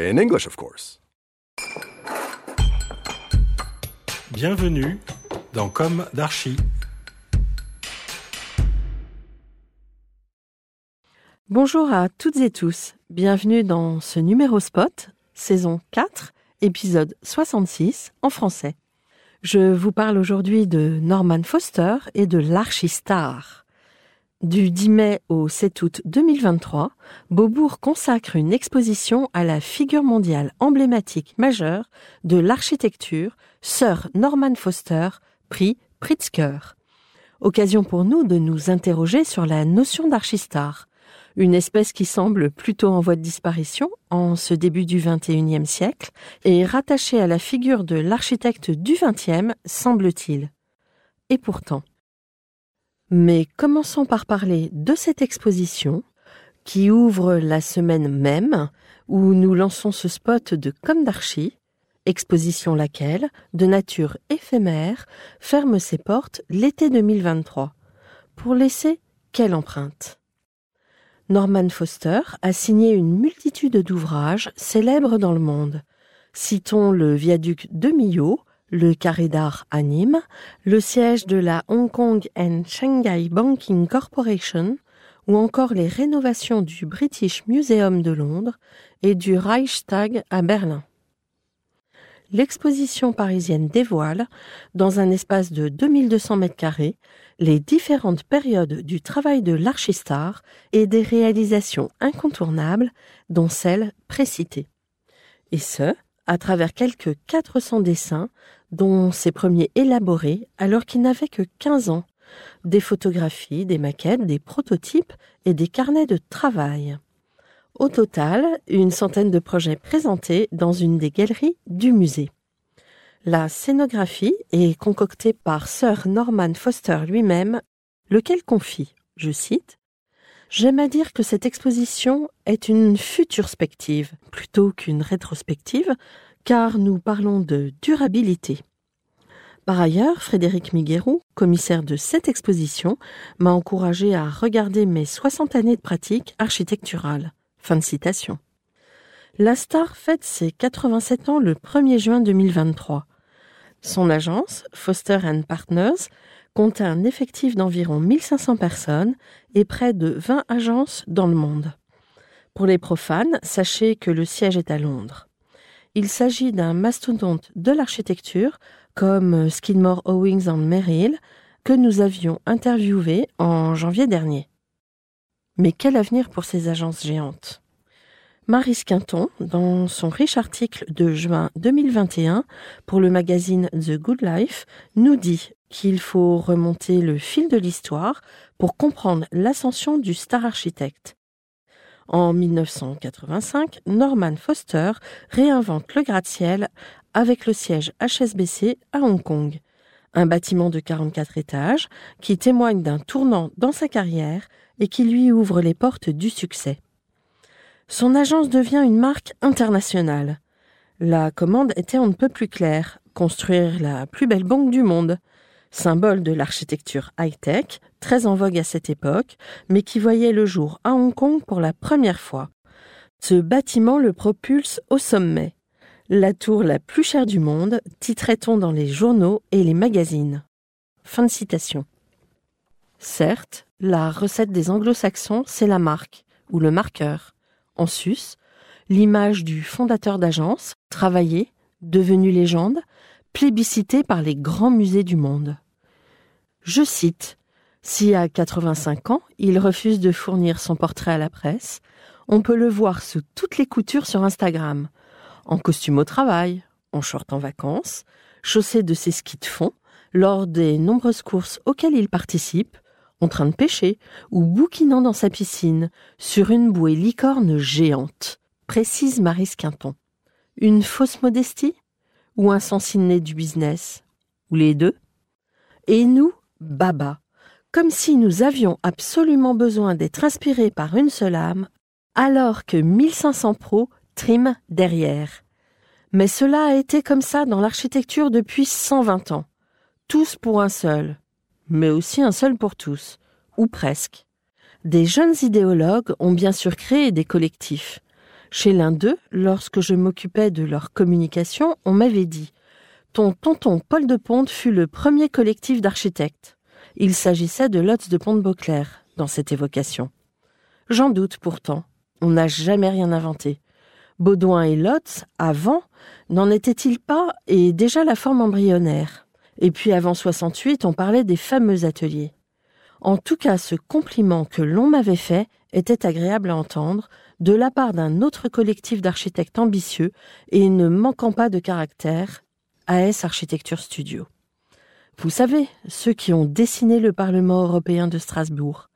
In English, of course. Bienvenue dans Comme d'Archi. Bonjour à toutes et tous. Bienvenue dans ce numéro spot, saison 4, épisode 66 en français. Je vous parle aujourd'hui de Norman Foster et de l'Archistar. Du 10 mai au 7 août 2023, Beaubourg consacre une exposition à la figure mondiale emblématique majeure de l'architecture, Sir Norman Foster, prix Pritzker. Occasion pour nous de nous interroger sur la notion d'archistar, une espèce qui semble plutôt en voie de disparition en ce début du XXIe siècle et rattachée à la figure de l'architecte du XXe, semble-t-il. Et pourtant. Mais commençons par parler de cette exposition qui ouvre la semaine même où nous lançons ce spot de Comme d'Archi, exposition laquelle, de nature éphémère, ferme ses portes l'été 2023. Pour laisser quelle empreinte? Norman Foster a signé une multitude d'ouvrages célèbres dans le monde. Citons le viaduc de Millau, le carré d'art à Nîmes, le siège de la Hong Kong and Shanghai Banking Corporation, ou encore les rénovations du British Museum de Londres et du Reichstag à Berlin. L'exposition parisienne dévoile, dans un espace de 2200 mètres carrés, les différentes périodes du travail de l'archistar et des réalisations incontournables, dont celles précitées. Et ce, à travers quelques 400 dessins, dont ses premiers élaborés alors qu'il n'avait que 15 ans, des photographies, des maquettes, des prototypes et des carnets de travail. Au total, une centaine de projets présentés dans une des galeries du musée. La scénographie est concoctée par Sir Norman Foster lui-même, lequel confie, je cite, J'aime à dire que cette exposition est une futurspective plutôt qu'une rétrospective, car nous parlons de durabilité. Par ailleurs, Frédéric Miguerou, commissaire de cette exposition, m'a encouragé à regarder mes 60 années de pratique architecturale. Fin de citation. La star fête ses 87 ans le 1er juin 2023. Son agence, Foster Partners, compte un effectif d'environ 1500 personnes et près de 20 agences dans le monde. Pour les profanes, sachez que le siège est à Londres. Il s'agit d'un mastodonte de l'architecture comme Skidmore Owings and Merrill que nous avions interviewé en janvier dernier. Mais quel avenir pour ces agences géantes? Marie Quinton, dans son riche article de juin 2021 pour le magazine The Good Life, nous dit qu'il faut remonter le fil de l'histoire pour comprendre l'ascension du star architecte. En 1985, Norman Foster réinvente le gratte-ciel avec le siège HSBC à Hong Kong, un bâtiment de 44 étages qui témoigne d'un tournant dans sa carrière et qui lui ouvre les portes du succès. Son agence devient une marque internationale. La commande était on ne peut plus claire, construire la plus belle banque du monde, symbole de l'architecture high-tech, très en vogue à cette époque, mais qui voyait le jour à Hong Kong pour la première fois. Ce bâtiment le propulse au sommet. La tour la plus chère du monde, titrait-on dans les journaux et les magazines. Fin de citation. Certes, la recette des anglo-saxons, c'est la marque. ou le marqueur. En sus, l'image du fondateur d'agence, travaillé, devenu légende, plébiscité par les grands musées du monde. Je cite Si à 85 ans, il refuse de fournir son portrait à la presse, on peut le voir sous toutes les coutures sur Instagram, en costume au travail, en short en vacances, chaussé de ses skis de fond, lors des nombreuses courses auxquelles il participe, en train de pêcher ou bouquinant dans sa piscine, sur une bouée licorne géante, précise Maris Quinton. Une fausse modestie Ou un sens inné du business Ou les deux? Et nous, baba, comme si nous avions absolument besoin d'être inspirés par une seule âme, alors que 1500 pros triment derrière. Mais cela a été comme ça dans l'architecture depuis 120 ans. Tous pour un seul, mais aussi un seul pour tous, ou presque. Des jeunes idéologues ont bien sûr créé des collectifs. Chez l'un d'eux, lorsque je m'occupais de leur communication, on m'avait dit Ton tonton Paul de Ponte fut le premier collectif d'architectes. Il s'agissait de Lotz de Pont-de-Beauclerc dans cette évocation. J'en doute pourtant. On n'a jamais rien inventé. Baudouin et Lotz, avant, n'en étaient-ils pas et déjà la forme embryonnaire? Et puis avant 68, on parlait des fameux ateliers. En tout cas, ce compliment que l'on m'avait fait était agréable à entendre de la part d'un autre collectif d'architectes ambitieux et ne manquant pas de caractère, AS Architecture Studio. Vous savez, ceux qui ont dessiné le Parlement européen de Strasbourg.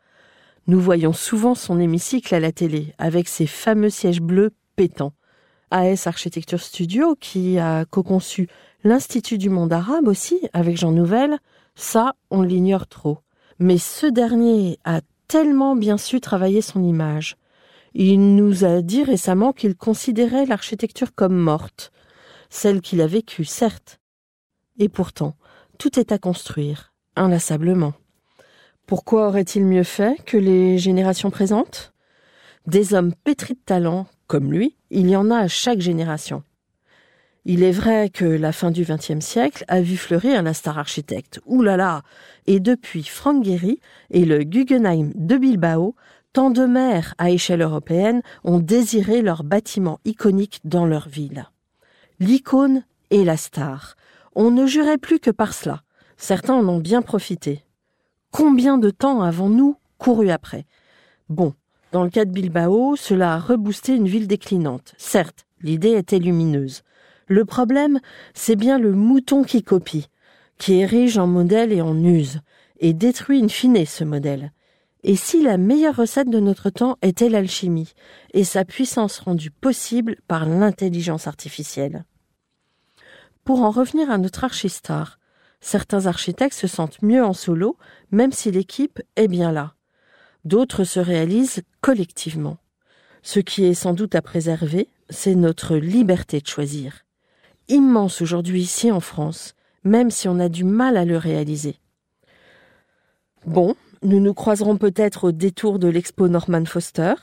Nous voyons souvent son hémicycle à la télé, avec ses fameux sièges bleus pétants. AS Architecture Studio, qui a co-conçu l'Institut du monde arabe aussi, avec Jean Nouvel, ça, on l'ignore trop. Mais ce dernier a tellement bien su travailler son image. Il nous a dit récemment qu'il considérait l'architecture comme morte, celle qu'il a vécue, certes. Et pourtant, tout est à construire, inlassablement. Pourquoi aurait-il mieux fait que les générations présentes? Des hommes pétris de talent, comme lui, il y en a à chaque génération. Il est vrai que la fin du XXe siècle a vu fleurir la star architecte. Ouh là là Et depuis Frank Gehry et le Guggenheim de Bilbao, tant de maires à échelle européenne ont désiré leur bâtiment iconique dans leur ville. L'icône et la star. On ne jurait plus que par cela. Certains en ont bien profité. Combien de temps avons-nous couru après? Bon, dans le cas de Bilbao, cela a reboosté une ville déclinante. Certes, l'idée était lumineuse. Le problème, c'est bien le mouton qui copie, qui érige en modèle et en use, et détruit in fine ce modèle. Et si la meilleure recette de notre temps était l'alchimie, et sa puissance rendue possible par l'intelligence artificielle? Pour en revenir à notre archistar, certains architectes se sentent mieux en solo, même si l'équipe est bien là d'autres se réalisent collectivement. Ce qui est sans doute à préserver, c'est notre liberté de choisir. Immense aujourd'hui ici en France, même si on a du mal à le réaliser. Bon, nous nous croiserons peut-être au détour de l'expo Norman Foster.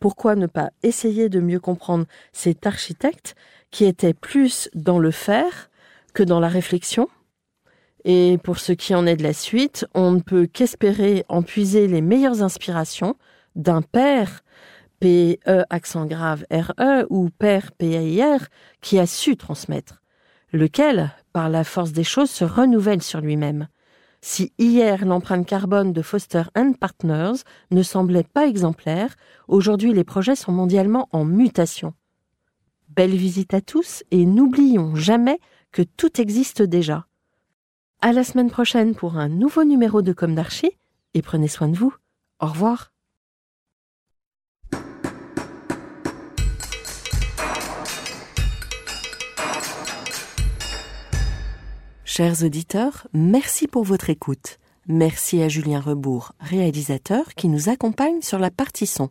Pourquoi ne pas essayer de mieux comprendre cet architecte qui était plus dans le faire que dans la réflexion et pour ce qui en est de la suite, on ne peut qu'espérer en puiser les meilleures inspirations d'un père, P-E accent grave R-E, ou père P-A-I-R, qui a su transmettre, lequel, par la force des choses, se renouvelle sur lui-même. Si hier l'empreinte carbone de Foster and Partners ne semblait pas exemplaire, aujourd'hui les projets sont mondialement en mutation. Belle visite à tous et n'oublions jamais que tout existe déjà. À la semaine prochaine pour un nouveau numéro de Comme d'Archie et prenez soin de vous. Au revoir. Chers auditeurs, merci pour votre écoute. Merci à Julien Rebourg, réalisateur, qui nous accompagne sur la partie son.